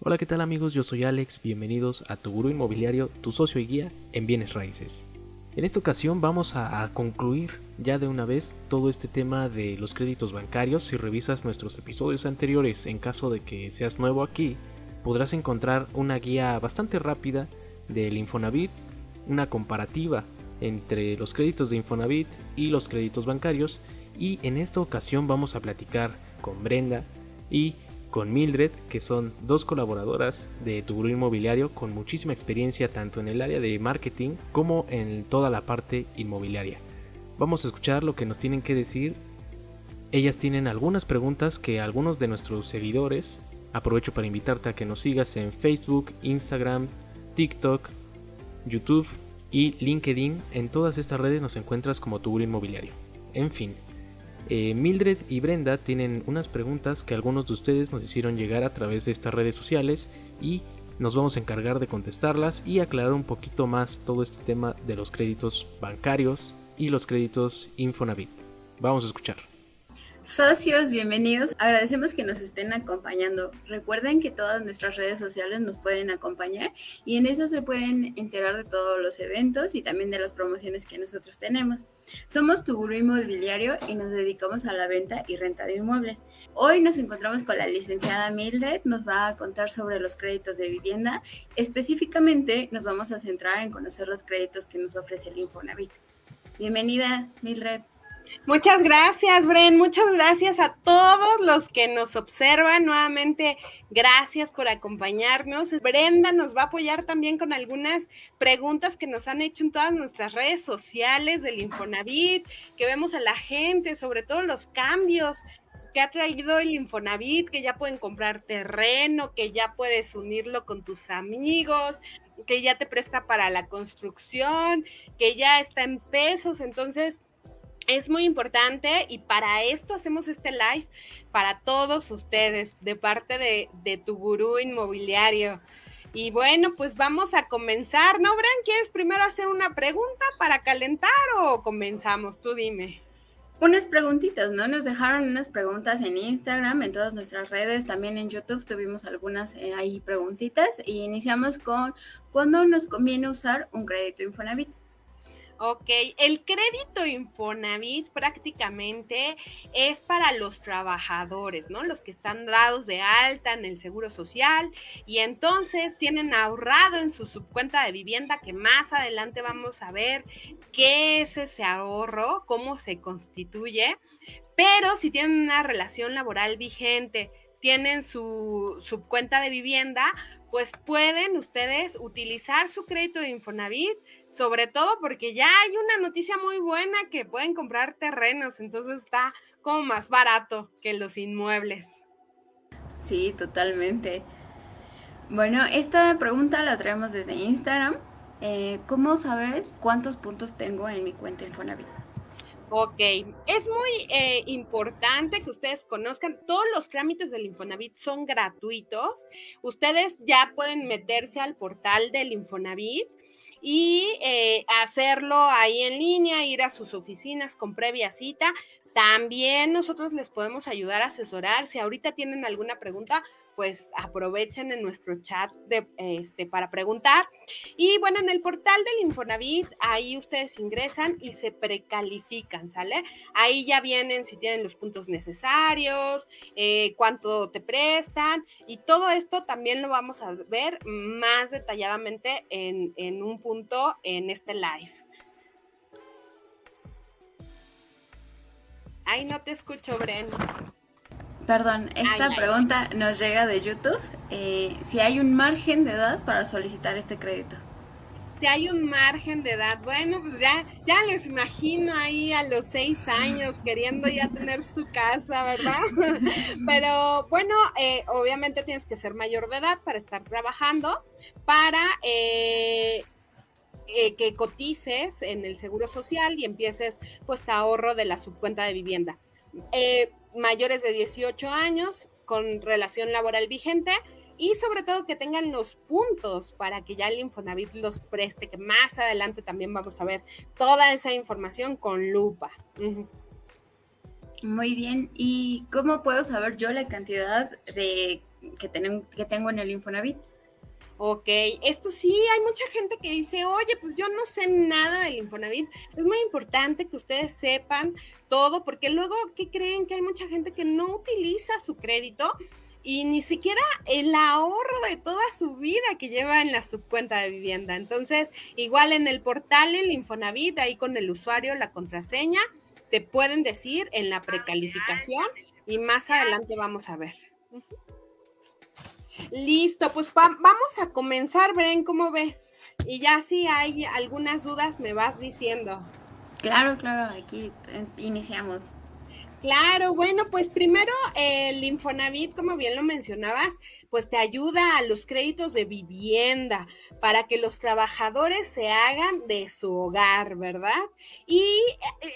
Hola, ¿qué tal amigos? Yo soy Alex, bienvenidos a Tu Gurú Inmobiliario, tu socio y guía en bienes raíces. En esta ocasión vamos a, concluir ya de una vez todo este tema de los créditos bancarios. Si revisas nuestros episodios anteriores, en caso de que seas nuevo aquí, podrás encontrar una guía bastante rápida del Infonavit, una comparativa entre los créditos de Infonavit y los créditos bancarios. Y en esta ocasión vamos a platicar con Brenda y con Mildred, que son dos colaboradoras de tu inmobiliario con muchísima experiencia tanto en el área de marketing como en toda la parte inmobiliaria. Vamos a escuchar lo que nos tienen que decir. Ellas tienen algunas preguntas que algunos de nuestros seguidores, aprovecho para invitarte a que nos sigas en Facebook, Instagram, TikTok, YouTube y LinkedIn. En todas estas redes nos encuentras como tu inmobiliario. En fin, eh, Mildred y Brenda tienen unas preguntas que algunos de ustedes nos hicieron llegar a través de estas redes sociales y nos vamos a encargar de contestarlas y aclarar un poquito más todo este tema de los créditos bancarios y los créditos Infonavit. Vamos a escuchar. Socios, bienvenidos. Agradecemos que nos estén acompañando. Recuerden que todas nuestras redes sociales nos pueden acompañar y en eso se pueden enterar de todos los eventos y también de las promociones que nosotros tenemos. Somos tu gurú inmobiliario y nos dedicamos a la venta y renta de inmuebles. Hoy nos encontramos con la licenciada Mildred, nos va a contar sobre los créditos de vivienda. Específicamente nos vamos a centrar en conocer los créditos que nos ofrece el Infonavit. Bienvenida, Mildred. Muchas gracias, Bren. Muchas gracias a todos los que nos observan. Nuevamente, gracias por acompañarnos. Brenda nos va a apoyar también con algunas preguntas que nos han hecho en todas nuestras redes sociales del Infonavit, que vemos a la gente, sobre todo los cambios que ha traído el Infonavit, que ya pueden comprar terreno, que ya puedes unirlo con tus amigos, que ya te presta para la construcción, que ya está en pesos. Entonces, es muy importante y para esto hacemos este live para todos ustedes de parte de, tu gurú inmobiliario. Y bueno, pues vamos a comenzar, ¿no, Bran? ¿Quieres primero hacer una pregunta para calentar o comenzamos? Tú dime. Unas preguntitas, ¿no? Nos dejaron unas preguntas en Instagram, en todas nuestras redes, también en YouTube tuvimos algunas eh, ahí preguntitas y iniciamos con ¿cuándo nos conviene usar un crédito Infonavit? Ok, el crédito Infonavit prácticamente es para los trabajadores, ¿no? Los que están dados de alta en el Seguro Social y entonces tienen ahorrado en su subcuenta de vivienda que más adelante vamos a ver qué es ese ahorro, cómo se constituye, pero si tienen una relación laboral vigente, tienen su subcuenta de vivienda, pues pueden ustedes utilizar su crédito de Infonavit, sobre todo porque ya hay una noticia muy buena que pueden comprar terrenos, entonces está como más barato que los inmuebles. Sí, totalmente. Bueno, esta pregunta la traemos desde Instagram. Eh, ¿Cómo saber cuántos puntos tengo en mi cuenta Infonavit? Ok, es muy eh, importante que ustedes conozcan, todos los trámites del Infonavit son gratuitos. Ustedes ya pueden meterse al portal del Infonavit y eh, hacerlo ahí en línea, ir a sus oficinas con previa cita. También nosotros les podemos ayudar a asesorar. Si ahorita tienen alguna pregunta, pues aprovechen en nuestro chat de, este, para preguntar. Y bueno, en el portal del Infonavit, ahí ustedes ingresan y se precalifican, ¿sale? Ahí ya vienen si tienen los puntos necesarios, eh, cuánto te prestan y todo esto también lo vamos a ver más detalladamente en, en un punto en este live. Ay, no te escucho, Bren. Perdón, esta pregunta nos llega de YouTube. Eh, si hay un margen de edad para solicitar este crédito. Si hay un margen de edad, bueno, pues ya, ya les imagino ahí a los seis años queriendo ya tener su casa, ¿verdad? Pero bueno, eh, obviamente tienes que ser mayor de edad para estar trabajando, para eh, que cotices en el Seguro Social y empieces pues tu ahorro de la subcuenta de vivienda. Eh, mayores de 18 años con relación laboral vigente y sobre todo que tengan los puntos para que ya el Infonavit los preste, que más adelante también vamos a ver toda esa información con lupa. Muy bien, ¿y cómo puedo saber yo la cantidad de que, que tengo en el Infonavit. Ok, esto sí, hay mucha gente que dice, oye, pues yo no sé nada del Infonavit. Es muy importante que ustedes sepan todo, porque luego, ¿qué creen? Que hay mucha gente que no utiliza su crédito y ni siquiera el ahorro de toda su vida que lleva en la subcuenta de vivienda. Entonces, igual en el portal, el Infonavit, ahí con el usuario, la contraseña, te pueden decir en la precalificación y más adelante vamos a ver. Listo, pues vamos a comenzar, Bren, ¿cómo ves? Y ya si hay algunas dudas me vas diciendo. Claro, claro, aquí eh, iniciamos. Claro, bueno, pues primero el Infonavit, como bien lo mencionabas, pues te ayuda a los créditos de vivienda para que los trabajadores se hagan de su hogar, ¿verdad? Y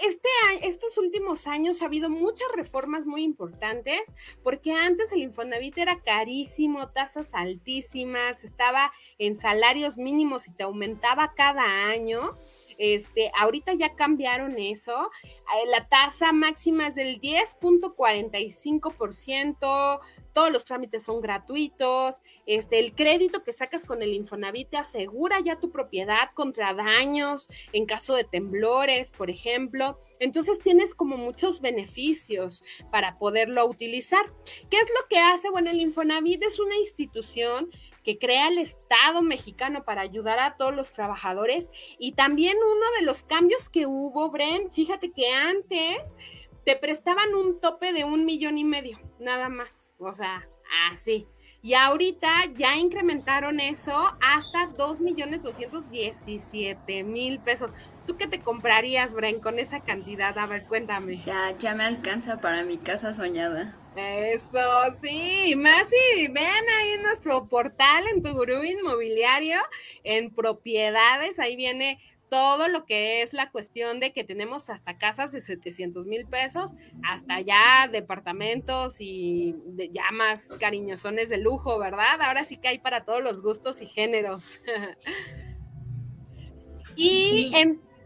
este, estos últimos años ha habido muchas reformas muy importantes, porque antes el Infonavit era carísimo, tasas altísimas, estaba en salarios mínimos y te aumentaba cada año. Este, ahorita ya cambiaron eso. Eh, la tasa máxima es del 10.45%, todos los trámites son gratuitos, este, el crédito que sacas con el Infonavit te asegura ya tu propiedad contra daños en caso de temblores, por ejemplo. Entonces tienes como muchos beneficios para poderlo utilizar. ¿Qué es lo que hace? Bueno, el Infonavit es una institución que crea el Estado mexicano para ayudar a todos los trabajadores. Y también uno de los cambios que hubo, Bren, fíjate que antes te prestaban un tope de un millón y medio, nada más. O sea, así. Y ahorita ya incrementaron eso hasta dos millones doscientos diecisiete mil pesos. ¿Tú qué te comprarías, Bren, con esa cantidad? A ver, cuéntame. Ya, ya me alcanza para mi casa soñada. Eso, sí, más y vean ahí nuestro portal en tu gurú inmobiliario, en propiedades, ahí viene todo lo que es la cuestión de que tenemos hasta casas de 700 mil pesos, hasta ya departamentos y de, ya más cariñosones de lujo, ¿verdad? Ahora sí que hay para todos los gustos y géneros. y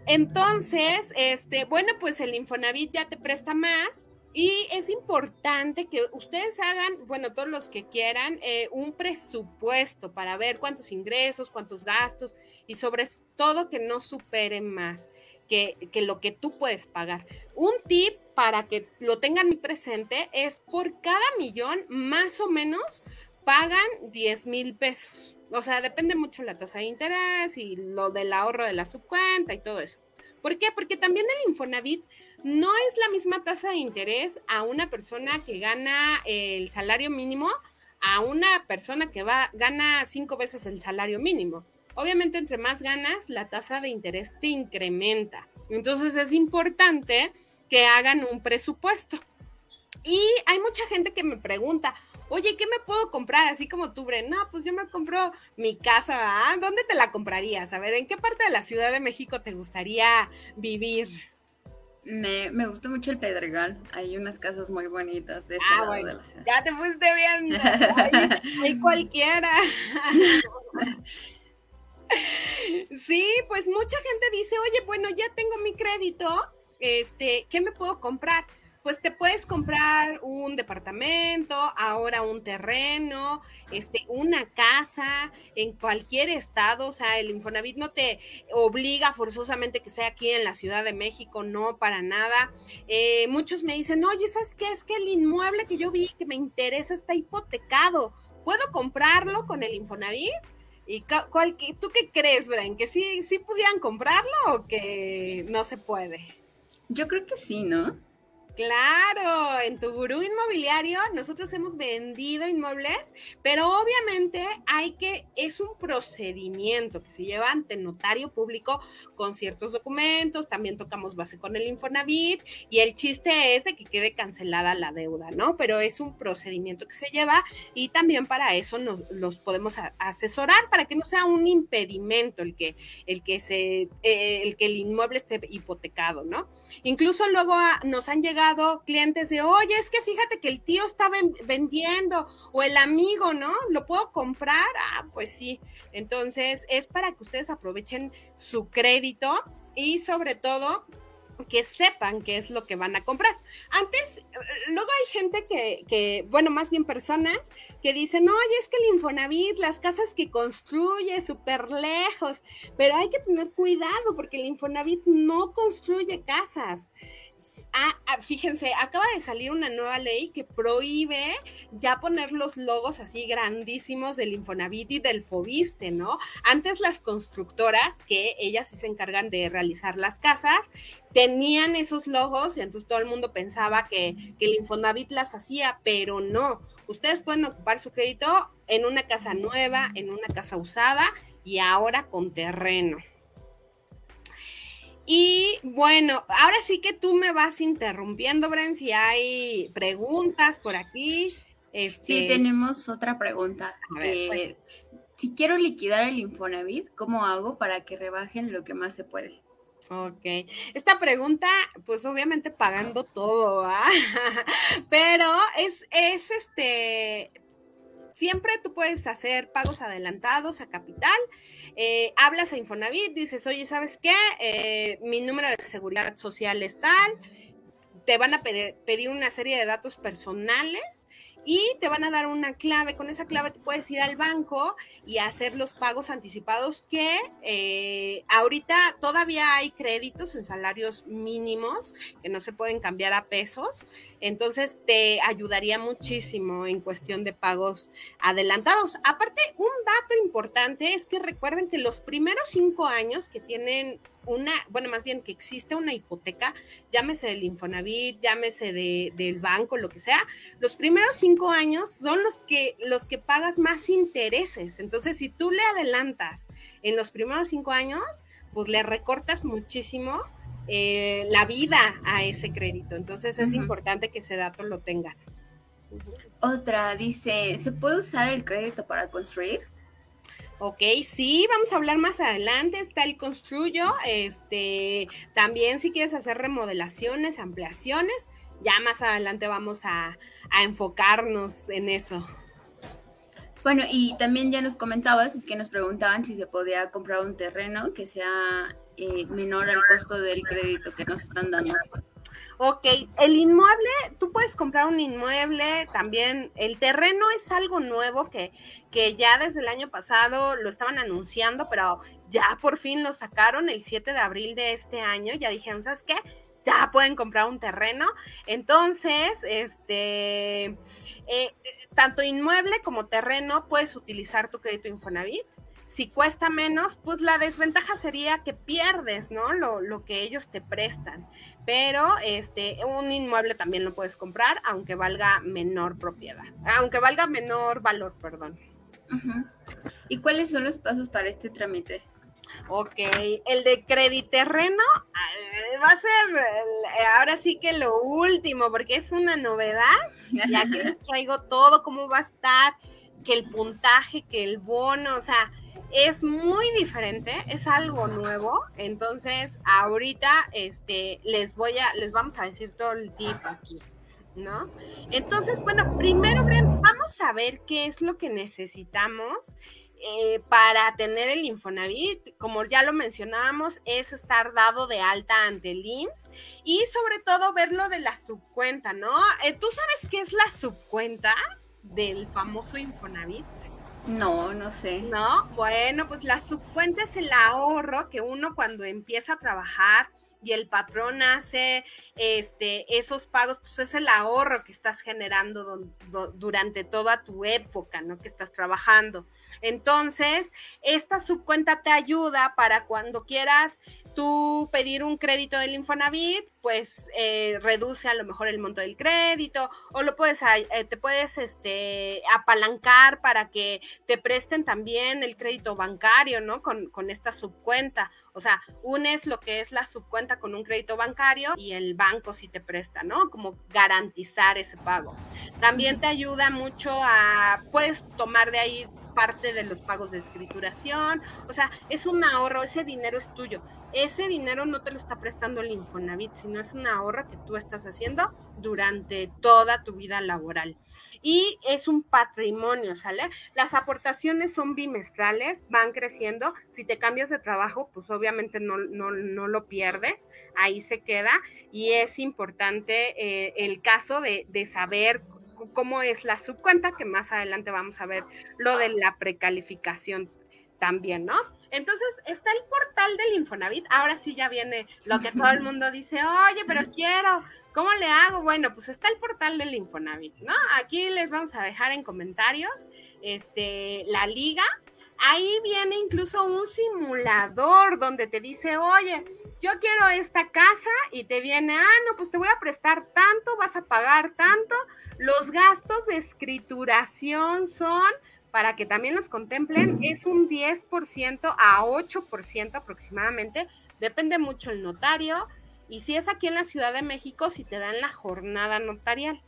entonces, este, bueno, pues el Infonavit ya te presta más y es importante que ustedes hagan, bueno, todos los que quieran, eh, un presupuesto para ver cuántos ingresos, cuántos gastos y sobre todo que no superen más que, que lo que tú puedes pagar. Un tip para que lo tengan muy presente es por cada millón, más o menos, pagan 10 mil pesos. O sea, depende mucho la tasa de interés y lo del ahorro de la subcuenta y todo eso. ¿Por qué? Porque también el Infonavit no es la misma tasa de interés a una persona que gana el salario mínimo a una persona que va, gana cinco veces el salario mínimo. Obviamente, entre más ganas, la tasa de interés te incrementa. Entonces es importante que hagan un presupuesto. Y hay mucha gente que me pregunta, oye, ¿qué me puedo comprar? Así como tú, Bren, no, pues yo me compro mi casa, ¿dónde te la comprarías? A ver, ¿en qué parte de la Ciudad de México te gustaría vivir? Me, me gusta mucho el Pedregal. Hay unas casas muy bonitas de ese ah, lado de la ciudad. Ya te fuiste bien. Hay, cualquiera. sí, pues mucha gente dice, oye, bueno, ya tengo mi crédito. Este, ¿qué me puedo comprar? Pues te puedes comprar un departamento, ahora un terreno, este, una casa en cualquier estado, o sea, el Infonavit no te obliga forzosamente que sea aquí en la Ciudad de México, no, para nada. Eh, muchos me dicen, oye, ¿sabes qué? Es que el inmueble que yo vi que me interesa está hipotecado, ¿puedo comprarlo con el Infonavit? ¿Y cuál, tú qué crees, Brian? ¿Que sí, sí pudieran comprarlo o que no se puede? Yo creo que sí, ¿no? Claro, en tu gurú inmobiliario nosotros hemos vendido inmuebles, pero obviamente hay que, es un procedimiento que se lleva ante notario público con ciertos documentos, también tocamos base con el Infonavit y el chiste es de que quede cancelada la deuda, ¿no? Pero es un procedimiento que se lleva y también para eso nos los podemos asesorar para que no sea un impedimento el que el que se eh, el que el inmueble esté hipotecado, ¿no? Incluso luego nos han llegado clientes de, oye, es que fíjate que el tío está vendiendo o el amigo, ¿no? ¿Lo puedo comprar? Ah, pues sí. Entonces es para que ustedes aprovechen su crédito y sobre todo que sepan qué es lo que van a comprar. Antes, luego hay gente que, que, bueno, más bien personas que dicen, oye, es que el Infonavit, las casas que construye súper lejos, pero hay que tener cuidado porque el Infonavit no construye casas. Ah, ah, fíjense, acaba de salir una nueva ley que prohíbe ya poner los logos así grandísimos del Infonavit y del Fobiste, ¿no? Antes las constructoras, que ellas sí se encargan de realizar las casas, tenían esos logos y entonces todo el mundo pensaba que, que el Infonavit las hacía, pero no. Ustedes pueden ocupar su crédito en una casa nueva, en una casa usada y ahora con terreno. Y bueno, ahora sí que tú me vas interrumpiendo, Bren, si hay preguntas por aquí. Este... Sí, tenemos otra pregunta. Eh, si quiero liquidar el Infonavit, ¿cómo hago para que rebajen lo que más se puede? Ok, esta pregunta, pues obviamente pagando todo, ¿ah? pero es, es este, siempre tú puedes hacer pagos adelantados a capital eh, hablas a Infonavit, dices, oye, ¿sabes qué? Eh, mi número de seguridad social es tal, te van a pedir una serie de datos personales y te van a dar una clave. Con esa clave tú puedes ir al banco y hacer los pagos anticipados que eh, ahorita todavía hay créditos en salarios mínimos que no se pueden cambiar a pesos. Entonces te ayudaría muchísimo en cuestión de pagos adelantados. Aparte, un dato importante es que recuerden que los primeros cinco años que tienen una, bueno, más bien que existe una hipoteca, llámese del Infonavit, llámese de, del banco, lo que sea, los primeros cinco años son los que, los que pagas más intereses. Entonces, si tú le adelantas en los primeros cinco años, pues le recortas muchísimo eh, la vida a ese crédito. Entonces, es importante que ese dato lo tengan. Otra dice, ¿se puede usar el crédito para construir? Ok, sí, vamos a hablar más adelante. Está el construyo. Este, también si quieres hacer remodelaciones, ampliaciones, ya más adelante vamos a, enfocarnos en eso. Bueno, y también ya nos comentabas, es que nos preguntaban si se podía comprar un terreno que sea eh, menor al costo del crédito que nos están dando. Ok, el inmueble, tú puedes comprar un inmueble también. El terreno es algo nuevo que, que ya desde el año pasado lo estaban anunciando, pero ya por fin lo sacaron el 7 de abril de este año. Ya dijeron, ¿sabes qué? Ya pueden comprar un terreno. Entonces, este, eh, tanto inmueble como terreno puedes utilizar tu crédito Infonavit si cuesta menos, pues la desventaja sería que pierdes, ¿no? Lo, lo, que ellos te prestan. Pero este, un inmueble también lo puedes comprar, aunque valga menor propiedad, aunque valga menor valor, perdón. ¿Y cuáles son los pasos para este trámite? Ok, el de crediterreno eh, va a ser ahora sí que lo último, porque es una novedad. Ya que les traigo todo, cómo va a estar, que el puntaje, que el bono, o sea, es muy diferente, es algo nuevo. Entonces, ahorita este, les voy a, les vamos a decir todo el tip aquí. ¿No? Entonces, bueno, primero, vamos a ver qué es lo que necesitamos eh, para tener el Infonavit, como ya lo mencionábamos, es estar dado de alta ante el IMSS y sobre todo ver lo de la subcuenta, ¿no? Eh, ¿Tú sabes qué es la subcuenta del famoso Infonavit? No, no sé. No, bueno, pues la subcuenta es el ahorro que uno cuando empieza a trabajar y el patrón hace este, esos pagos, pues es el ahorro que estás generando durante toda tu época, ¿no? Que estás trabajando. Entonces, esta subcuenta te ayuda para cuando quieras tú pedir un crédito del Infonavit, pues eh, reduce a lo mejor el monto del crédito o lo puedes, eh, te puedes este, apalancar para que te presten también el crédito bancario, ¿no? Con, con esta subcuenta. O sea, unes lo que es la subcuenta con un crédito bancario y el banco sí te presta, ¿no? Como garantizar ese pago. También te ayuda mucho a, puedes tomar de ahí parte de los pagos de escrituración, o sea, es un ahorro, ese dinero es tuyo. Ese dinero no te lo está prestando el Infonavit, sino es un ahorro que tú estás haciendo durante toda tu vida laboral y es un patrimonio, ¿sale? Las aportaciones son bimestrales, van creciendo. Si te cambias de trabajo, pues obviamente no, no, no lo pierdes, ahí se queda y es importante eh, el caso de, de saber cómo es la subcuenta, que más adelante vamos a ver lo de la precalificación también, ¿no? Entonces está el portal del Infonavit. Ahora sí ya viene lo que todo el mundo dice, oye, pero quiero ¿Cómo le hago? Bueno, pues está el portal del Infonavit, ¿no? Aquí les vamos a dejar en comentarios este, la liga. Ahí viene incluso un simulador donde te dice, oye, yo quiero esta casa y te viene, ah, no, pues te voy a prestar tanto, vas a pagar tanto. Los gastos de escrituración son, para que también los contemplen, es un 10% a 8% aproximadamente. Depende mucho el notario, y si es aquí en la Ciudad de México, si te dan la jornada notarial,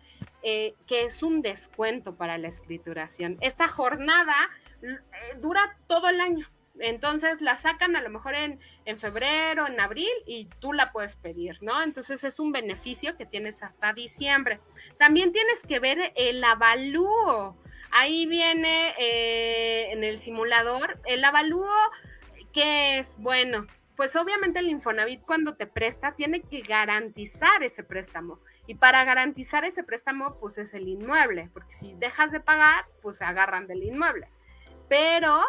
eh, que es un descuento para la escrituración. Esta jornada eh, dura todo el año. Entonces la sacan a lo mejor en, en, febrero, en abril y tú la puedes pedir, ¿no? Entonces es un beneficio que tienes hasta diciembre. También tienes que ver el avalúo. Ahí viene eh, en el simulador el avalúo que es, bueno, pues obviamente el Infonavit cuando te presta tiene que garantizar ese préstamo. Y para garantizar ese préstamo, pues es el inmueble, porque si dejas de pagar, pues se agarran del inmueble. Pero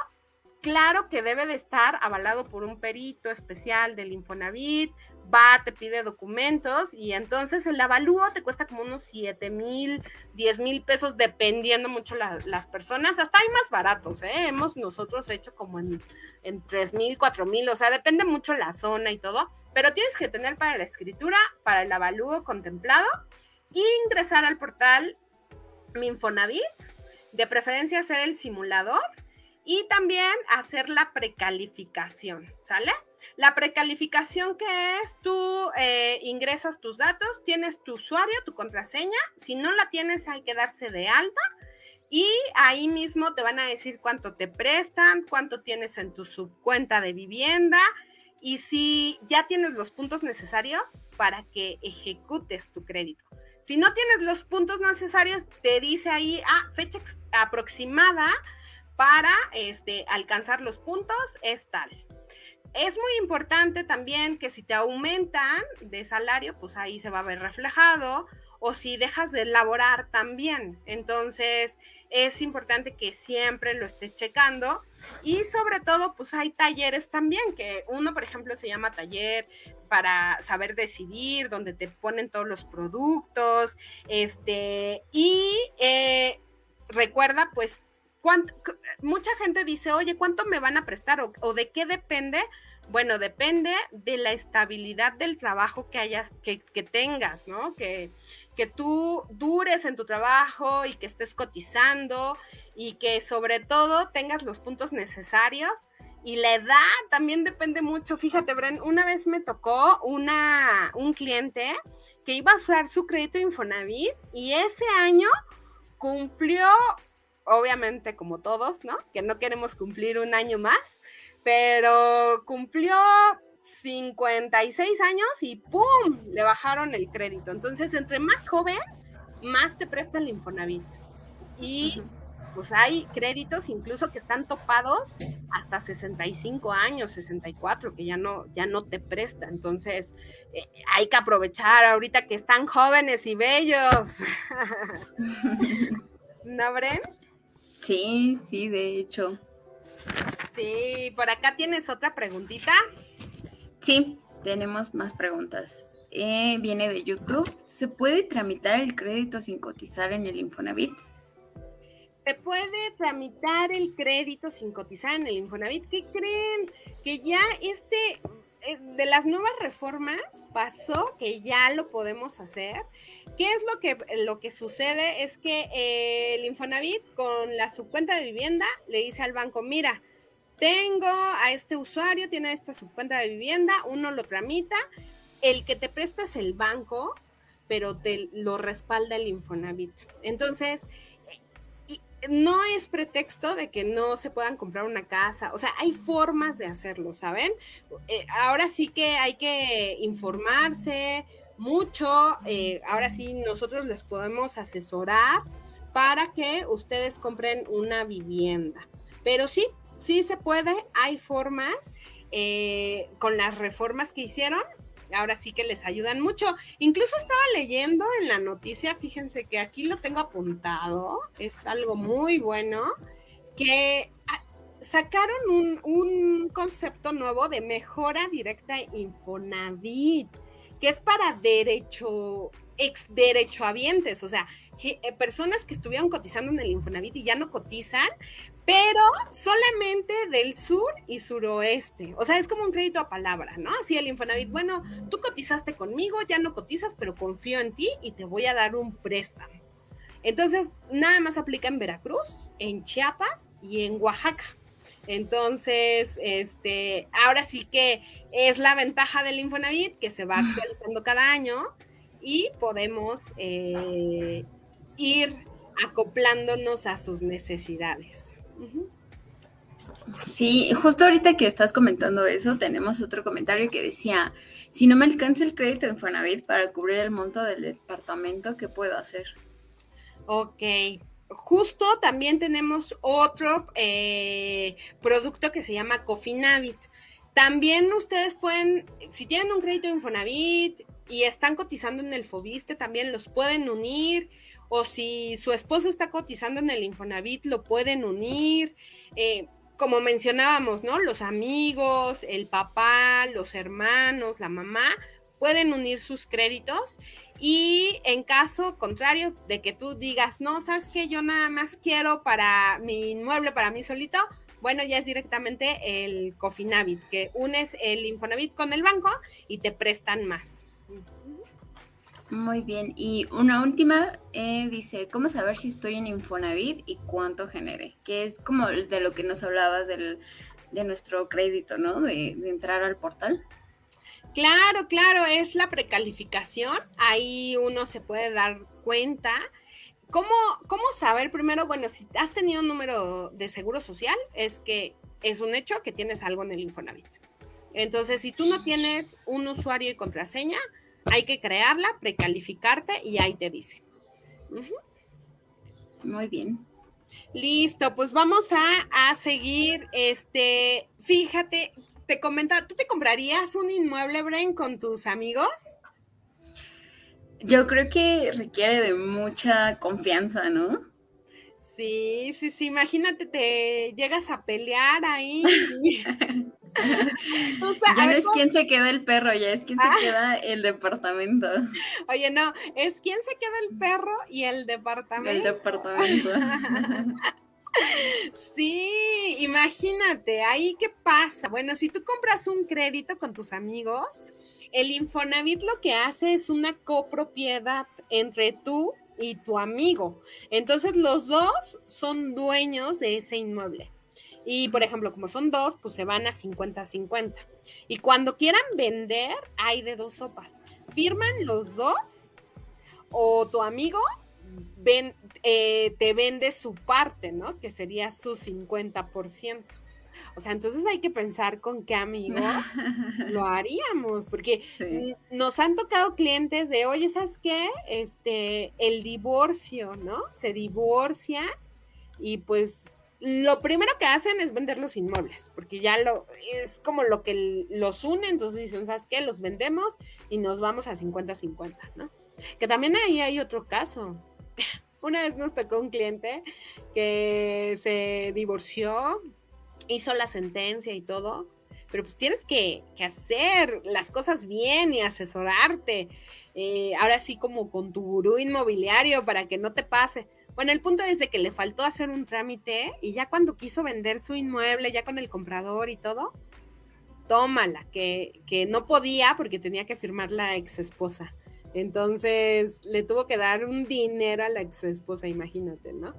claro que debe de estar avalado por un perito especial del Infonavit, va, te pide documentos y entonces el avalúo te cuesta como unos 7 mil, 10 mil pesos, dependiendo mucho las personas. Hasta hay más baratos, ¿eh? Hemos nosotros hecho como en, en 3 mil, 4 mil, o sea, depende mucho la zona y todo, pero tienes que tener para la escritura, para el avalúo contemplado ingresar al portal Minfonavit, de preferencia hacer el simulador y también hacer la precalificación, ¿sale? La precalificación que es, tú eh, ingresas tus datos, tienes tu usuario, tu contraseña, si no la tienes hay que darse de alta y ahí mismo te van a decir cuánto te prestan, cuánto tienes en tu subcuenta de vivienda y si ya tienes los puntos necesarios para que ejecutes tu crédito. Si no tienes los puntos necesarios, te dice ahí, ah, fecha aproximada para este, alcanzar los puntos es tal. Es muy importante también que si te aumentan de salario, pues ahí se va a ver reflejado, o si dejas de laborar también. Entonces, es importante que siempre lo estés checando. Y sobre todo, pues hay talleres también, que uno, por ejemplo, se llama taller para saber decidir, donde te ponen todos los productos, este, y eh, recuerda, pues, mucha gente dice, oye, ¿cuánto me van a prestar o, de qué depende? Bueno, depende de la estabilidad del trabajo que tengas, ¿no? Que, que tú dures en tu trabajo y que estés cotizando y que sobre todo tengas los puntos necesarios. Y la edad también depende mucho. Fíjate, Bren, una vez me tocó una, un cliente que iba a usar su crédito Infonavit y ese año cumplió obviamente como todos, ¿no? Que no queremos cumplir un año más, pero cumplió 56 años y ¡pum! Le bajaron el crédito. Entonces, entre más joven, más te presta el Infonavit. Y pues hay créditos incluso que están topados hasta 65 años, 64, que ya no, ya no te presta. Entonces, eh, hay que aprovechar ahorita que están jóvenes y bellos. ¿No, Bren? Sí, sí, de hecho. Sí, por acá tienes otra preguntita. Sí, tenemos más preguntas. Eh, viene de YouTube. ¿Se puede tramitar el crédito sin cotizar en el Infonavit? Se puede tramitar el crédito sin cotizar en el Infonavit. ¿Qué creen? Que ya este de las nuevas reformas pasó que ya lo podemos hacer. ¿Qué es lo que, lo que sucede? Es que eh, el Infonavit con la subcuenta de vivienda le dice al banco, mira, tengo a este usuario, tiene esta subcuenta de vivienda, uno lo tramita, el que te presta es el banco, pero te lo respalda el Infonavit. Entonces, no es pretexto de que no se puedan comprar una casa, o sea, hay formas de hacerlo, ¿saben? Eh, ahora sí que hay que informarse mucho, eh, ahora sí nosotros les podemos asesorar para que ustedes compren una vivienda. Pero sí, sí se puede, hay formas eh, con las reformas que hicieron, ahora sí que les ayudan mucho. Incluso estaba leyendo en la noticia, fíjense que aquí lo tengo apuntado, es algo muy bueno, que ah, sacaron un, un concepto nuevo de mejora directa Infonavit, que es para derecho, ex derechohabientes, o sea, eh, personas que estuvieron cotizando en el Infonavit y ya no cotizan, pero solamente del sur y suroeste. O sea, es como un crédito a palabra, ¿no? Así el Infonavit, bueno, tú cotizaste conmigo, ya no cotizas, pero confío en ti y te voy a dar un préstamo. Entonces, nada más aplica en Veracruz, en Chiapas y en Oaxaca. Entonces, este, ahora sí que es la ventaja del Infonavit que se va actualizando cada año y podemos eh, ir acoplándonos a sus necesidades. Sí, justo ahorita que estás comentando eso, tenemos otro comentario que decía, si no me alcanza el crédito en Fonavit para cubrir el monto del departamento, ¿qué puedo hacer? Ok, justo también tenemos otro eh, producto que se llama Cofinavit. También ustedes pueden, si tienen un crédito en Fonavit y están cotizando en el Fobiste, también los pueden unir o si su esposo está cotizando en el Infonavit, lo pueden unir. Eh, como mencionábamos, ¿no? Los amigos, el papá, los hermanos, la mamá, pueden unir sus créditos y en caso contrario de que tú digas, no, sabes que yo nada más quiero para mi inmueble, para mí solito, bueno, ya es directamente el Cofinavit, que unes el Infonavit con el banco y te prestan más. Muy bien. Y una última eh, dice, ¿cómo saber si estoy en Infonavit y cuánto genere? Que es como de lo que nos hablabas del, de nuestro crédito, ¿no? De, entrar al portal. Claro, claro, es la precalificación. Ahí uno se puede dar cuenta. ¿Cómo, ¿Cómo saber primero? Bueno, si has tenido un número de seguro social, es que es un hecho que tienes algo en el Infonavit. Entonces, si tú no tienes un usuario y contraseña, hay que crearla, precalificarte y ahí te dice. Muy bien. Listo, pues vamos a, seguir. Este, fíjate, te comenta, ¿tú te comprarías un inmueble, Bren, con tus amigos? Yo creo que requiere de mucha confianza, ¿no? Sí, sí, sí, imagínate, te llegas a pelear ahí. ya no es quién se queda el perro, ya es quién se ah. queda el departamento. Oye, no, es quién se queda el perro y el departamento. El departamento. Sí, imagínate, ahí qué pasa. Bueno, si tú compras un crédito con tus amigos, el Infonavit lo que hace es una copropiedad entre tú y tu amigo. Entonces los dos son dueños de ese inmueble. Y por ejemplo, como son dos, pues se van a 50-50. Y cuando quieran vender, hay de dos sopas. Firman los dos o tu amigo ven, eh, te vende su parte, ¿no? Que sería su 50%. O sea, entonces hay que pensar con qué amigo lo haríamos, porque nos han tocado clientes de, oye, ¿sabes qué? Este, el divorcio, ¿no? Se divorcia y pues lo primero que hacen es vender los inmuebles, porque ya lo es como lo que los une, entonces dicen, ¿sabes qué? Los vendemos y nos vamos a 50-50, ¿no? Que también ahí hay otro caso. Una vez nos tocó un cliente que se divorció, hizo la sentencia y todo, pero pues tienes que, hacer las cosas bien y asesorarte. Eh, ahora sí como con tu gurú inmobiliario para que no te pase bueno, el punto es de que le faltó hacer un trámite y ya cuando quiso vender su inmueble, ya con el comprador y todo, tómala, que, que no podía porque tenía que firmar la ex esposa. Entonces le tuvo que dar un dinero a la ex esposa, imagínate, ¿no?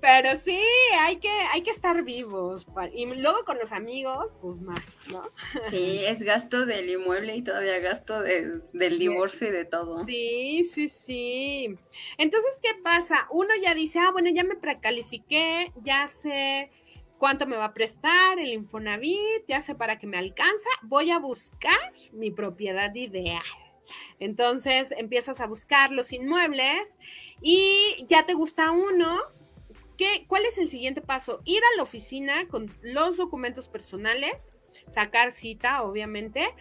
Pero, sí, hay que, hay que estar vivos. y luego con los amigos, pues más, ¿no? Sí, es gasto del inmueble y todavía gasto del divorcio y de todo. Sí, sí, sí. Entonces, ¿qué pasa? Uno ya dice, ah, bueno, ya me precalifiqué, ya sé cuánto me va a prestar el Infonavit, ya sé para qué me alcanza, voy a buscar mi propiedad ideal. Entonces empiezas a buscar los inmuebles y ya te gusta uno. ¿Qué, ¿Cuál es el siguiente paso? Ir a la oficina con los documentos personales, sacar cita, obviamente,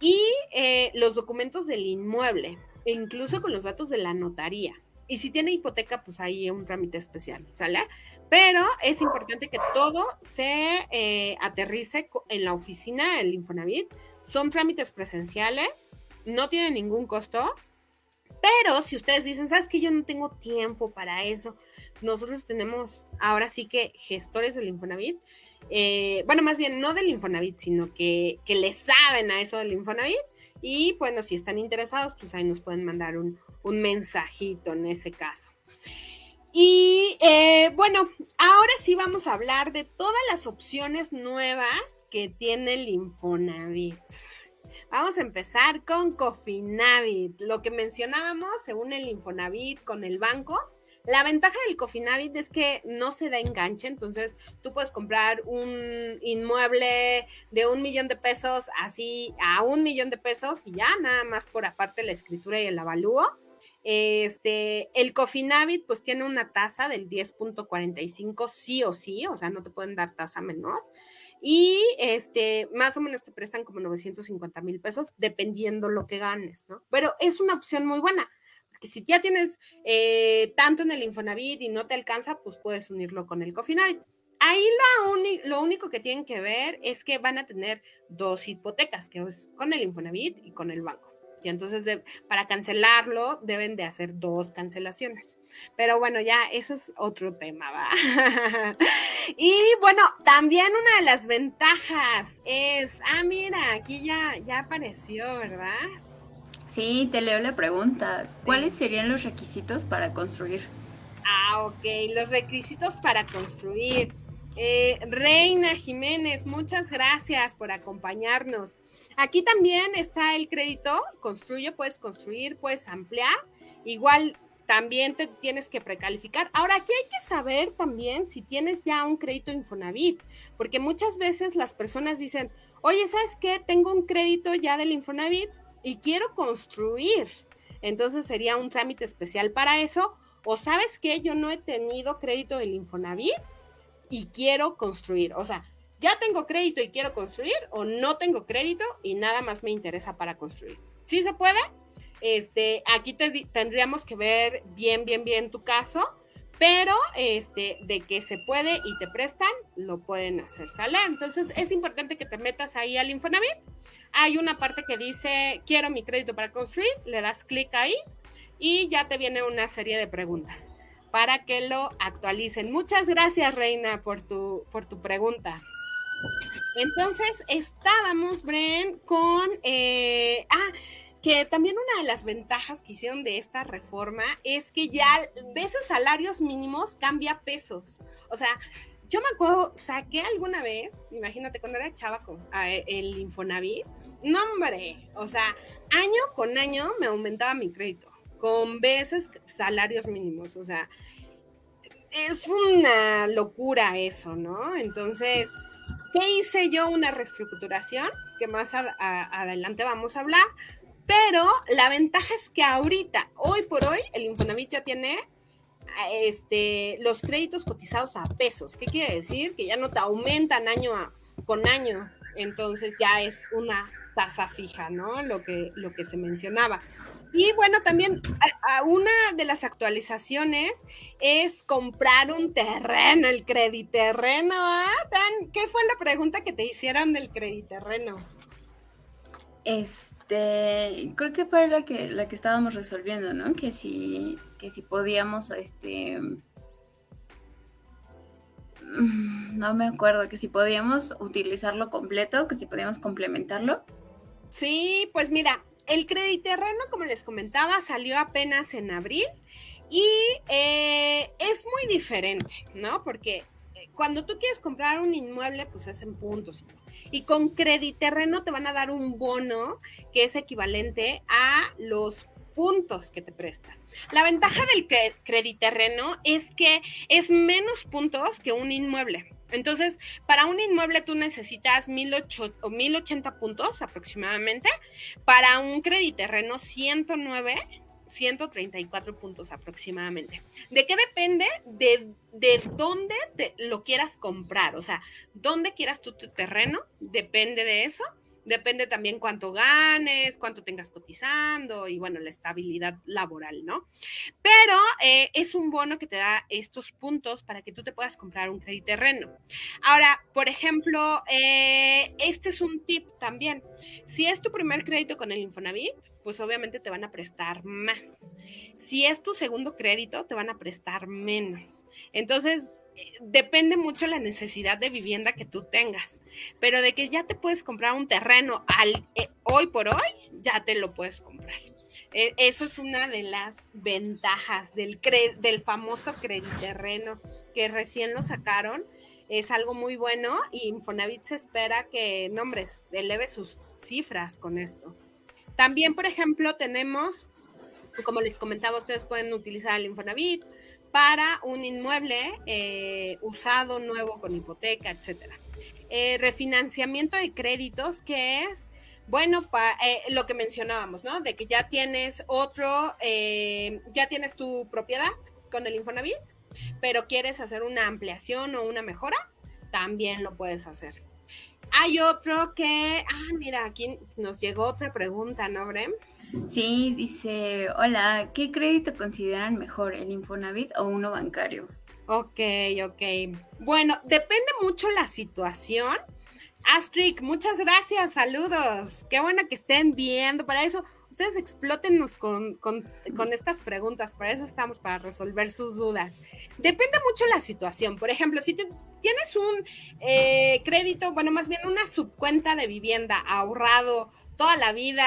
y eh, los documentos del inmueble, e incluso con los datos de la notaría. Y si tiene hipoteca, pues ahí un trámite especial, ¿sale? Pero es importante que todo se eh, aterrice en la oficina del Infonavit. Son trámites presenciales, no tiene ningún costo. Pero si ustedes dicen, sabes que yo no tengo tiempo para eso, nosotros tenemos ahora sí que gestores del Infonavit. Eh, bueno, más bien no del Infonavit, sino que, que le saben a eso del Infonavit. Y bueno, si están interesados, pues ahí nos pueden mandar un, un mensajito en ese caso. Y eh, bueno, ahora sí vamos a hablar de todas las opciones nuevas que tiene el Infonavit. Vamos a empezar con Cofinavit, lo que mencionábamos según el Infonavit con el banco. La ventaja del Cofinavit es que no se da enganche, entonces tú puedes comprar un inmueble de un millón de pesos así a un millón de pesos y ya, nada más por aparte la escritura y el avalúo. Este, el Cofinavit pues tiene una tasa del 10.45 sí o sí, o sea, no te pueden dar tasa menor y este, más o menos te prestan como 950 mil pesos, dependiendo lo que ganes, ¿no? Pero es una opción muy buena, porque si ya tienes eh, tanto en el Infonavit y no te alcanza, pues puedes unirlo con el Cofinavit. Ahí lo único que tienen que ver es que van a tener dos hipotecas, que es con el Infonavit y con el banco. Y entonces para cancelarlo deben de hacer dos cancelaciones. Pero bueno, ya eso es otro tema, ¿va? y bueno, también una de las ventajas es, ah, mira, aquí ya, ya apareció, ¿verdad? Sí, te leo la pregunta. ¿Cuáles serían los requisitos para construir? Ah, ok, los requisitos para construir. Eh, Reina Jiménez, muchas gracias por acompañarnos. Aquí también está el crédito, construye, puedes construir, puedes ampliar. Igual también te tienes que precalificar. Ahora, aquí hay que saber también si tienes ya un crédito Infonavit, porque muchas veces las personas dicen, oye, ¿sabes qué? Tengo un crédito ya del Infonavit y quiero construir. Entonces sería un trámite especial para eso. O sabes qué, yo no he tenido crédito del Infonavit y quiero construir. O sea, ya tengo crédito y quiero construir o no tengo crédito y nada más me interesa para construir. ¿Sí se puede? Este, aquí tendríamos que ver bien, bien, bien tu caso, pero este, de que se puede y te prestan, lo pueden hacer, ¿sale? Entonces es importante que te metas ahí al Infonavit. Hay una parte que dice, quiero mi crédito para construir, le das clic ahí y ya te viene una serie de preguntas para que lo actualicen. Muchas gracias, Reina, por tu, por tu pregunta. Entonces, estábamos, Bren, con... Eh, ah, que también una de las ventajas que hicieron de esta reforma es que ya veces salarios mínimos cambia pesos. O sea, yo me acuerdo, saqué alguna vez, imagínate cuando era chava con el Infonavit, no hombre, o sea, año con año me aumentaba mi crédito con veces salarios mínimos, o sea, es una locura eso, ¿no? Entonces, ¿qué hice yo? Una reestructuración, que más adelante vamos a hablar, pero la ventaja es que ahorita, hoy por hoy, el Infonavit ya tiene este, los créditos cotizados a pesos. ¿Qué quiere decir? Que ya no te aumentan año con año, entonces ya es una tasa fija, ¿no? Lo que, lo que se mencionaba. Y bueno, también una de las actualizaciones es comprar un terreno, el crediterreno. ¿ah? ¿Qué fue la pregunta que te hicieron del crediterreno? Este, creo que fue la que, la que estábamos resolviendo, ¿no? Que si, que si podíamos, este, mm, no me acuerdo, que si podíamos utilizarlo completo, que si podíamos complementarlo. Sí, pues mira, el terreno, como les comentaba, salió apenas en abril y eh, es muy diferente, ¿no? Porque eh, cuando tú quieres comprar un inmueble, pues es en puntos. Y con terreno te van a dar un bono que es equivalente a los puntos que te prestan. La ventaja del terreno es que es menos puntos que un inmueble. Entonces, para un inmueble tú necesitas 1080 puntos aproximadamente. Para un terreno 109 134 puntos aproximadamente. ¿De qué depende? De, de dónde te lo quieras comprar, o sea, dónde quieras tu terreno, depende de eso. Depende también cuánto ganes, cuánto tengas cotizando y bueno, la estabilidad laboral, ¿no? Pero eh, es un bono que te da estos puntos para que tú te puedas comprar un crédito terreno. Ahora, por ejemplo, eh, este es un tip también. Si es tu primer crédito con el Infonavit, pues obviamente te van a prestar más. Si es tu segundo crédito, te van a prestar menos. Entonces, depende mucho la necesidad de vivienda que tú tengas, pero de que ya te puedes comprar un terreno eh, hoy por hoy, ya te lo puedes comprar. E, eso es una de las ventajas del, del famoso terreno que recién lo sacaron. Es algo muy bueno y Infonavit se espera que, nombres, eleve sus cifras con esto. También, por ejemplo, tenemos, como les comentaba, ustedes pueden utilizar el Infonavit, para un inmueble eh, usado, nuevo, con hipoteca, etcétera. Eh, refinanciamiento de créditos, que es, bueno, eh, lo que mencionábamos, ¿no? De que ya tienes otro, ya tienes tu propiedad con el Infonavit, pero quieres hacer una ampliación o una mejora, también lo puedes hacer. Hay otro que, ah, mira, aquí nos llegó otra pregunta, ¿no, Brem? Sí, dice, hola, ¿qué crédito consideran mejor, el Infonavit o uno bancario? Ok, ok. Bueno, depende mucho la situación. Astrid, muchas gracias, saludos. Qué bueno que estén viendo. Para eso, ustedes explótenos con, con, estas preguntas. Para eso estamos, para resolver sus dudas. Depende mucho la situación. Por ejemplo, si tienes un eh, crédito, bueno, más bien una subcuenta de vivienda ahorrado toda la vida,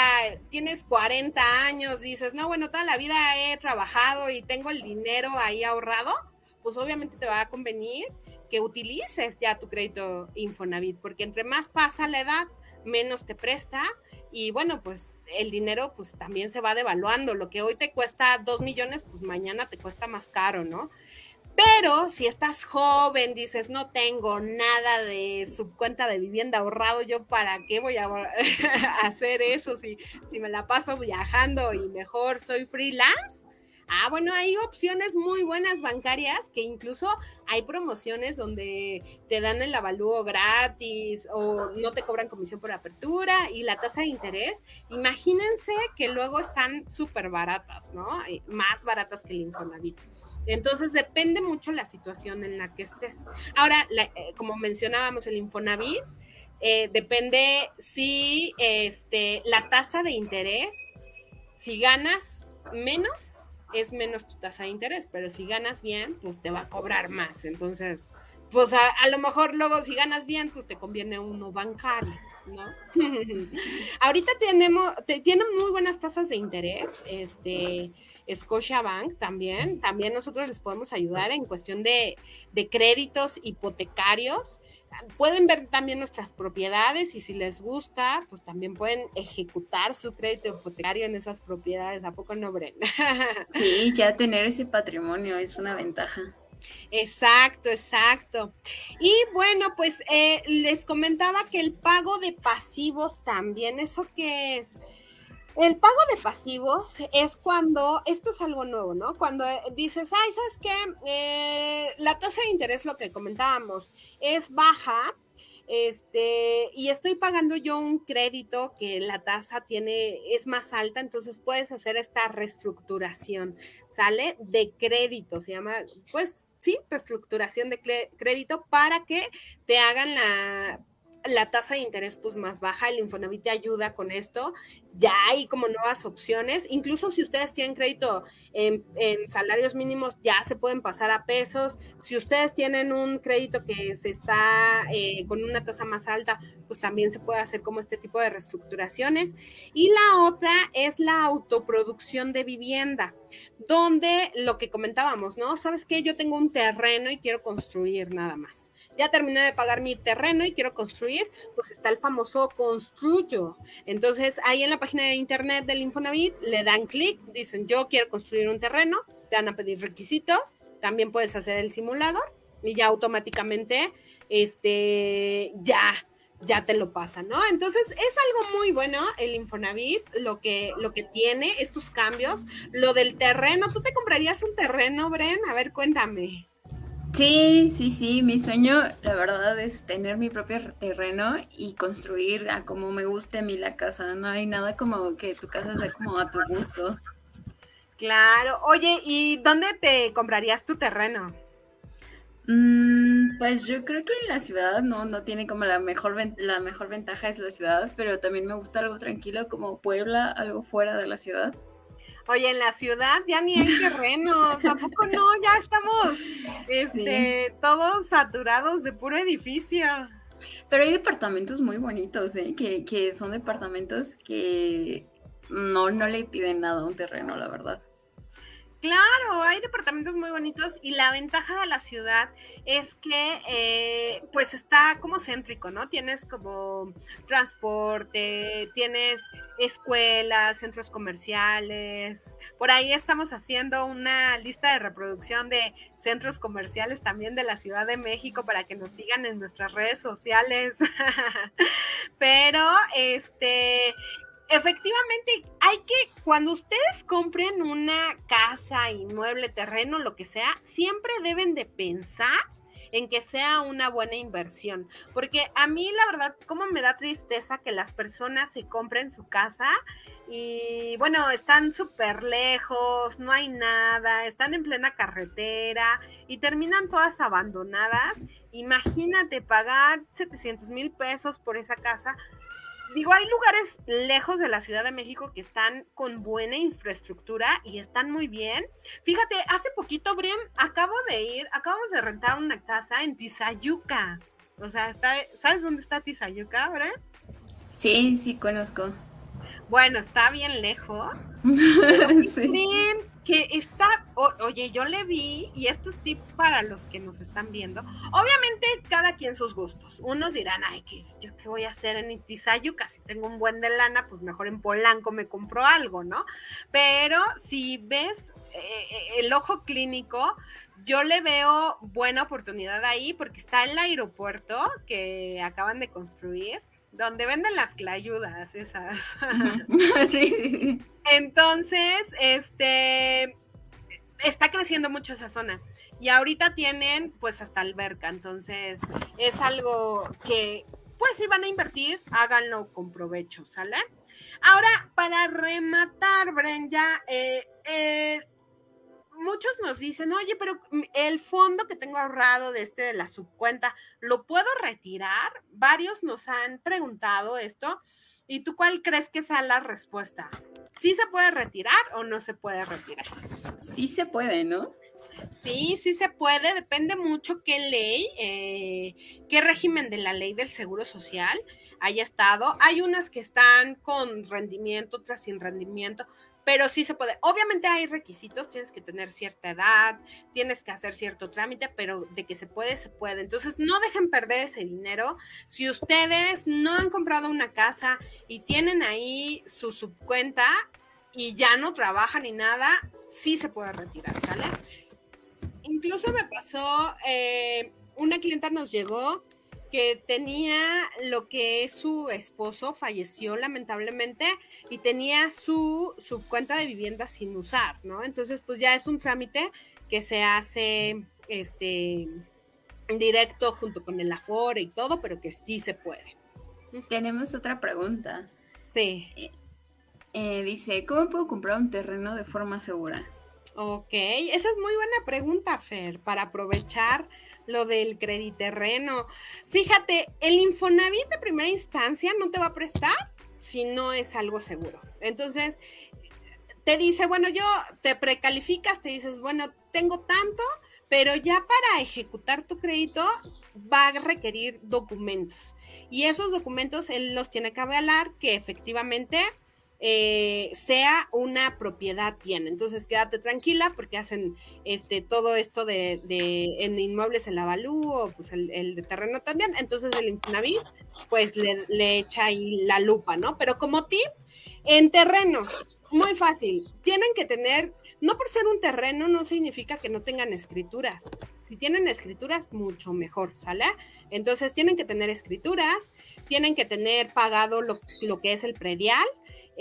tienes 40 años, dices, no, bueno, toda la vida he trabajado y tengo el dinero ahí ahorrado, pues obviamente te va a convenir que utilices ya tu crédito Infonavit, porque entre más pasa la edad, menos te presta y bueno, pues el dinero pues también se va devaluando. Lo que hoy te cuesta dos millones, pues mañana te cuesta más caro, ¿no? Pero si estás joven, dices, no tengo nada de subcuenta de vivienda ahorrado, yo para qué voy a hacer eso si, si me la paso viajando y mejor soy freelance. Ah, bueno, hay opciones muy buenas bancarias que incluso hay promociones donde te dan el avalúo gratis o no te cobran comisión por apertura y la tasa de interés. Imagínense que luego están súper baratas, ¿no? Más baratas que el Infonavit. Entonces depende mucho la situación en la que estés. Ahora, eh, como mencionábamos, el Infonavit eh, depende si este, la tasa de interés, si ganas menos, es menos tu tasa de interés, pero si ganas bien, pues te va a cobrar más. Entonces, pues a, lo mejor luego si ganas bien, pues te conviene uno bancario. ¿no? Ahorita tenemos, tienen muy buenas tasas de interés, este, Bank también, también nosotros les podemos ayudar en cuestión de, créditos hipotecarios. Pueden ver también nuestras propiedades y si les gusta, pues también pueden ejecutar su crédito hipotecario en esas propiedades. ¿A poco no, Bren? Sí, ya tener ese patrimonio es una ventaja. Exacto, exacto. Y bueno, pues eh, les comentaba que el pago de pasivos también, ¿eso qué es? El pago de pasivos es cuando, esto es algo nuevo, ¿no? Cuando eh, dices, ay, ¿sabes qué? Eh, la tasa de interés, lo que comentábamos, es baja, este, y estoy pagando yo un crédito que la tasa tiene, es más alta, entonces puedes hacer esta reestructuración, ¿sale? De crédito, se llama, pues sí, reestructuración de crédito para que te hagan la la tasa de interés pues más baja, el Infonavit te ayuda con esto ya hay como nuevas opciones. Incluso si ustedes tienen crédito en, salarios mínimos, ya se pueden pasar a pesos. Si ustedes tienen un crédito que se está eh, con una tasa más alta, pues también se puede hacer como este tipo de reestructuraciones. Y la otra es la autoproducción de vivienda, donde lo que comentábamos, ¿no? ¿Sabes qué? Yo tengo un terreno y quiero construir nada más. Ya terminé de pagar mi terreno y quiero construir, pues está el famoso construyo. Entonces, ahí en la página de internet del Infonavit le dan clic, dicen yo quiero construir un terreno, te van a pedir requisitos, también puedes hacer el simulador y ya automáticamente este ya ya te lo pasa, ¿no? Entonces es algo muy bueno el Infonavit, lo que, lo que tiene, estos cambios, lo del terreno. ¿Tú te comprarías un terreno, Bren? A ver, cuéntame. Sí, sí, sí, mi sueño, la verdad, es tener mi propio terreno y construir a como me guste a mí la casa. No hay nada como que tu casa sea como a tu gusto. Claro. Oye, ¿y dónde te comprarías tu terreno? Mm, pues yo creo que en la ciudad no, no tiene como la mejor, la mejor ventaja es la ciudad, pero también me gusta algo tranquilo como Puebla, algo fuera de la ciudad. Oye, en la ciudad ya ni hay terrenos, tampoco no? Ya estamos este, todos saturados de puro edificio. Pero hay departamentos muy bonitos, ¿eh? que, que son departamentos que no, no le piden nada a un terreno, la verdad. Claro, hay departamentos muy bonitos y la ventaja de la ciudad es que eh, pues está como céntrico, ¿no? Tienes como transporte, tienes escuelas, centros comerciales. Por ahí estamos haciendo una lista de reproducción de centros comerciales también de la Ciudad de México para que nos sigan en nuestras redes sociales. Pero este efectivamente, hay que, cuando ustedes compren una casa, inmueble, terreno, lo que sea, siempre deben de pensar en que sea una buena inversión. Porque a mí la verdad, como me da tristeza que las personas se compren su casa y bueno, están súper lejos, no hay nada, están en plena carretera y terminan todas abandonadas. Imagínate pagar 700 mil pesos por esa casa digo, hay lugares lejos de la Ciudad de México que están con buena infraestructura y están muy bien. Fíjate, hace poquito, Brian, acabo de ir, acabamos de rentar una casa en Tizayuca. O sea, está, ¿sabes dónde está Tizayuca, Brian? Sí, sí, conozco. Bueno, está bien lejos. sí que está, oye, yo le vi, y esto es tip para los que nos están viendo, obviamente cada quien sus gustos. Unos dirán, ay, ¿qué, ¿yo qué voy a hacer en Itizayu? Casi tengo un buen de lana, pues mejor en Polanco me compro algo, ¿no? Pero si ves eh, el ojo clínico, yo le veo buena oportunidad ahí porque está el aeropuerto que acaban de construir donde venden las clayudas esas. sí. Entonces, este, está creciendo mucho esa zona. Y ahorita tienen pues hasta alberca, entonces es algo que pues si van a invertir, háganlo con provecho, ¿sale? Ahora, para rematar, Bren, ya eh, eh, muchos nos dicen, oye, pero el fondo que tengo ahorrado de este de la subcuenta, ¿lo puedo retirar? Varios nos han preguntado esto. ¿Y tú cuál crees que sea la respuesta? ¿Sí se puede retirar o no se puede retirar? Sí se puede, ¿no? Sí, sí se puede, depende mucho qué ley, eh, qué régimen de la ley del Seguro Social haya estado. Hay unas que están con rendimiento, otras sin rendimiento pero sí se puede. Obviamente hay requisitos, tienes que tener cierta edad, tienes que hacer cierto trámite, pero de que se puede, se puede. Entonces, no dejen perder ese dinero. Si ustedes no han comprado una casa y tienen ahí su subcuenta y ya no trabajan ni nada, sí se puede retirar, ¿vale? Incluso me pasó, eh, una clienta nos llegó que tenía lo que es su esposo, falleció lamentablemente y tenía su, su cuenta de vivienda sin usar, ¿no? Entonces, pues ya es un trámite que se hace este directo junto con el Afore y todo, pero que sí se puede. Tenemos otra pregunta. Sí. Eh, eh, dice, ¿cómo puedo comprar un terreno de forma segura? Ok, esa es muy buena pregunta, Fer, para aprovechar lo del crediterreno. Fíjate, el Infonavit de primera instancia no te va a prestar si no es algo seguro. Entonces, te dice, bueno, yo te precalificas, te dices, bueno, tengo tanto, pero ya para ejecutar tu crédito va a requerir documentos. Y esos documentos él los tiene que avalar que efectivamente eh, sea una propiedad bien. Entonces, quédate tranquila porque hacen este, todo esto de, en inmuebles el avalúo, pues el, de terreno también. Entonces, el Infonavit, pues le, le echa ahí la lupa, ¿no? Pero como tip, en terreno, muy fácil. Tienen que tener, no por ser un terreno, no significa que no tengan escrituras. Si tienen escrituras, mucho mejor, ¿sale? Entonces tienen que tener escrituras, tienen que tener pagado lo, lo que es el predial,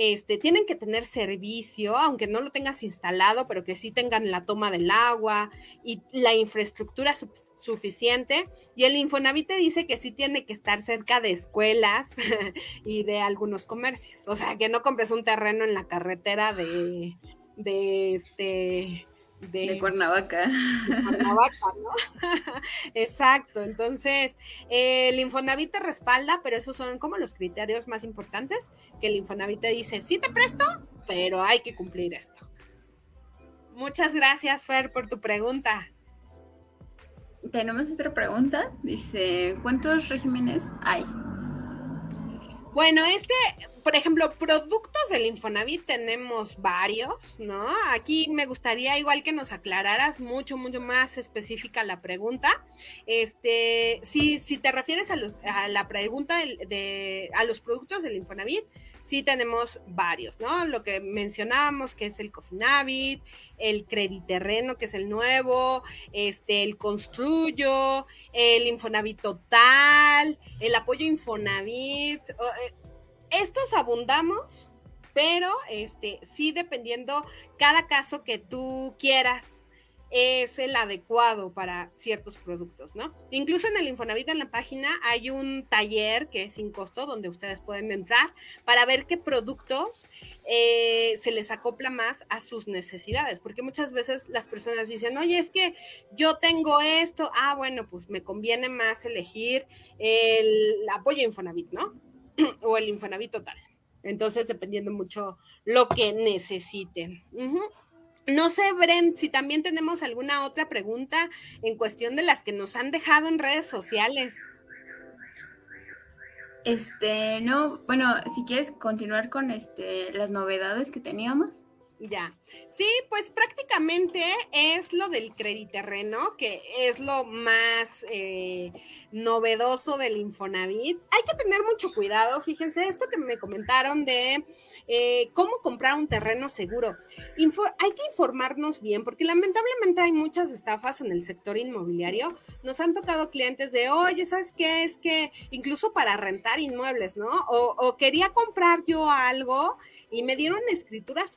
este, tienen que tener servicio, aunque no lo tengas instalado, pero que sí tengan la toma del agua y la infraestructura suficiente. Y el Infonavit te dice que sí tiene que estar cerca de escuelas y de algunos comercios. O sea, que no compres un terreno en la carretera de, de este de, Cuernavaca. Cuernavaca, ¿no? Exacto. Entonces, el Infonavit te respalda, pero esos son como los criterios más importantes, que el Infonavit te dice, sí te presto, pero hay que cumplir esto. Muchas gracias, Fer, por tu pregunta. Tenemos otra pregunta. Dice, ¿cuántos regímenes hay? Bueno, este, por ejemplo, productos del Infonavit tenemos varios, ¿no? Aquí me gustaría igual que nos aclararas mucho, mucho más específica la pregunta. Este, si, si te refieres a, a la pregunta de, a los productos del Infonavit, sí tenemos varios, ¿no? Lo que mencionábamos, que es el Cofinavit, el Crediterreno, que es el nuevo, este, el Construyo, el Infonavit Total, el apoyo Infonavit. Eh, estos abundamos, pero este, sí dependiendo cada caso que tú quieras es el adecuado para ciertos productos, ¿no? Incluso en el Infonavit en la página hay un taller que es sin costo donde ustedes pueden entrar para ver qué productos eh, se les acopla más a sus necesidades, porque muchas veces las personas dicen, oye, es que yo tengo esto, ah, bueno, pues me conviene más elegir el apoyo Infonavit, ¿no? o el Infonavit total. Entonces, dependiendo mucho lo que necesiten. No sé, Bren, si también tenemos alguna otra pregunta en cuestión de las que nos han dejado en redes sociales. Este, no, bueno, si quieres continuar con este las novedades que teníamos. Ya. Sí, pues prácticamente es lo del crediterreno, que es lo más eh, novedoso del Infonavit. Hay que tener mucho cuidado, fíjense, esto que me comentaron de eh, cómo comprar un terreno seguro. hay que informarnos bien, porque lamentablemente hay muchas estafas en el sector inmobiliario. Nos han tocado clientes de, oye, ¿sabes qué? Es que incluso para rentar inmuebles, ¿no? O, quería comprar yo algo y me dieron escrituras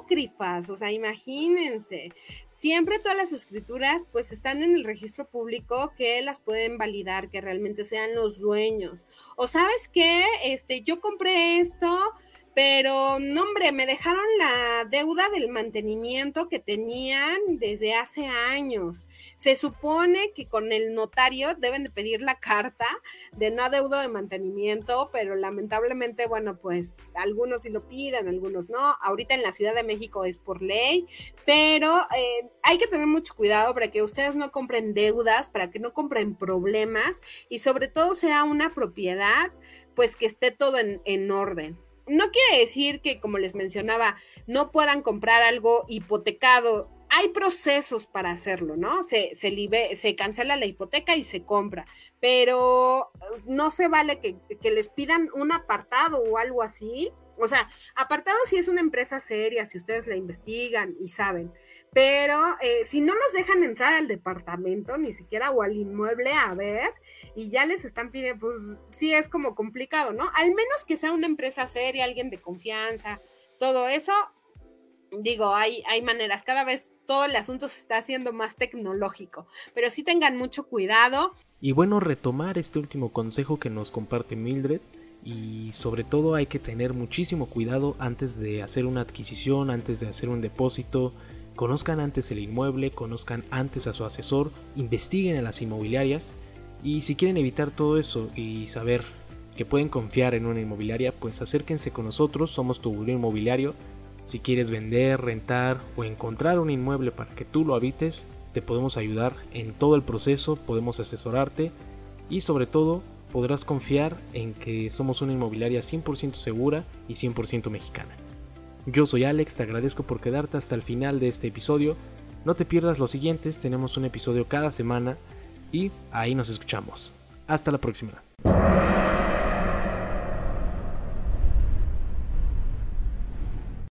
apócrifas, o sea, imagínense, siempre todas las escrituras pues están en el registro público que las pueden validar, que realmente sean los dueños. O sabes qué, este, yo compré esto, pero, no, hombre, me dejaron la deuda del mantenimiento que tenían desde hace años. Se supone que con el notario deben de pedir la carta de no adeudo de mantenimiento, pero lamentablemente, bueno, pues algunos sí lo piden, algunos no. Ahorita en la Ciudad de México es por ley, pero eh, hay que tener mucho cuidado para que ustedes no compren deudas, para que no compren problemas y sobre todo sea una propiedad, pues que esté todo en, en orden no quiere decir que, como les mencionaba, no puedan comprar algo hipotecado. Hay procesos para hacerlo, ¿no? Se, se, cancela la hipoteca y se compra, pero no se vale que, que les pidan un apartado o algo así. O sea, apartado si es una empresa seria, si ustedes la investigan y saben, pero eh, si no nos dejan entrar al departamento, ni siquiera o al inmueble a ver, y ya les están pidiendo, pues sí es como complicado, ¿no? Al menos que sea una empresa seria, alguien de confianza, todo eso, digo, hay, hay maneras, cada vez todo el asunto se está haciendo más tecnológico, pero sí tengan mucho cuidado. Y bueno, retomar este último consejo que nos comparte Mildred. Y sobre todo hay que tener muchísimo cuidado antes de hacer una adquisición, antes de hacer un depósito, Conozcan antes el inmueble, conozcan antes a su asesor, investiguen en las inmobiliarias y si quieren evitar todo eso y saber que pueden confiar en una inmobiliaria, pues acérquense con nosotros, somos tu buró inmobiliario. Si quieres vender, rentar o encontrar un inmueble para que tú lo habites, te podemos ayudar en todo el proceso, podemos asesorarte y sobre todo podrás confiar en que somos una inmobiliaria 100% segura y 100% mexicana. Yo soy Alex, te agradezco por quedarte hasta el final de este episodio. No te pierdas los siguientes, tenemos un episodio cada semana y ahí nos escuchamos. Hasta la próxima.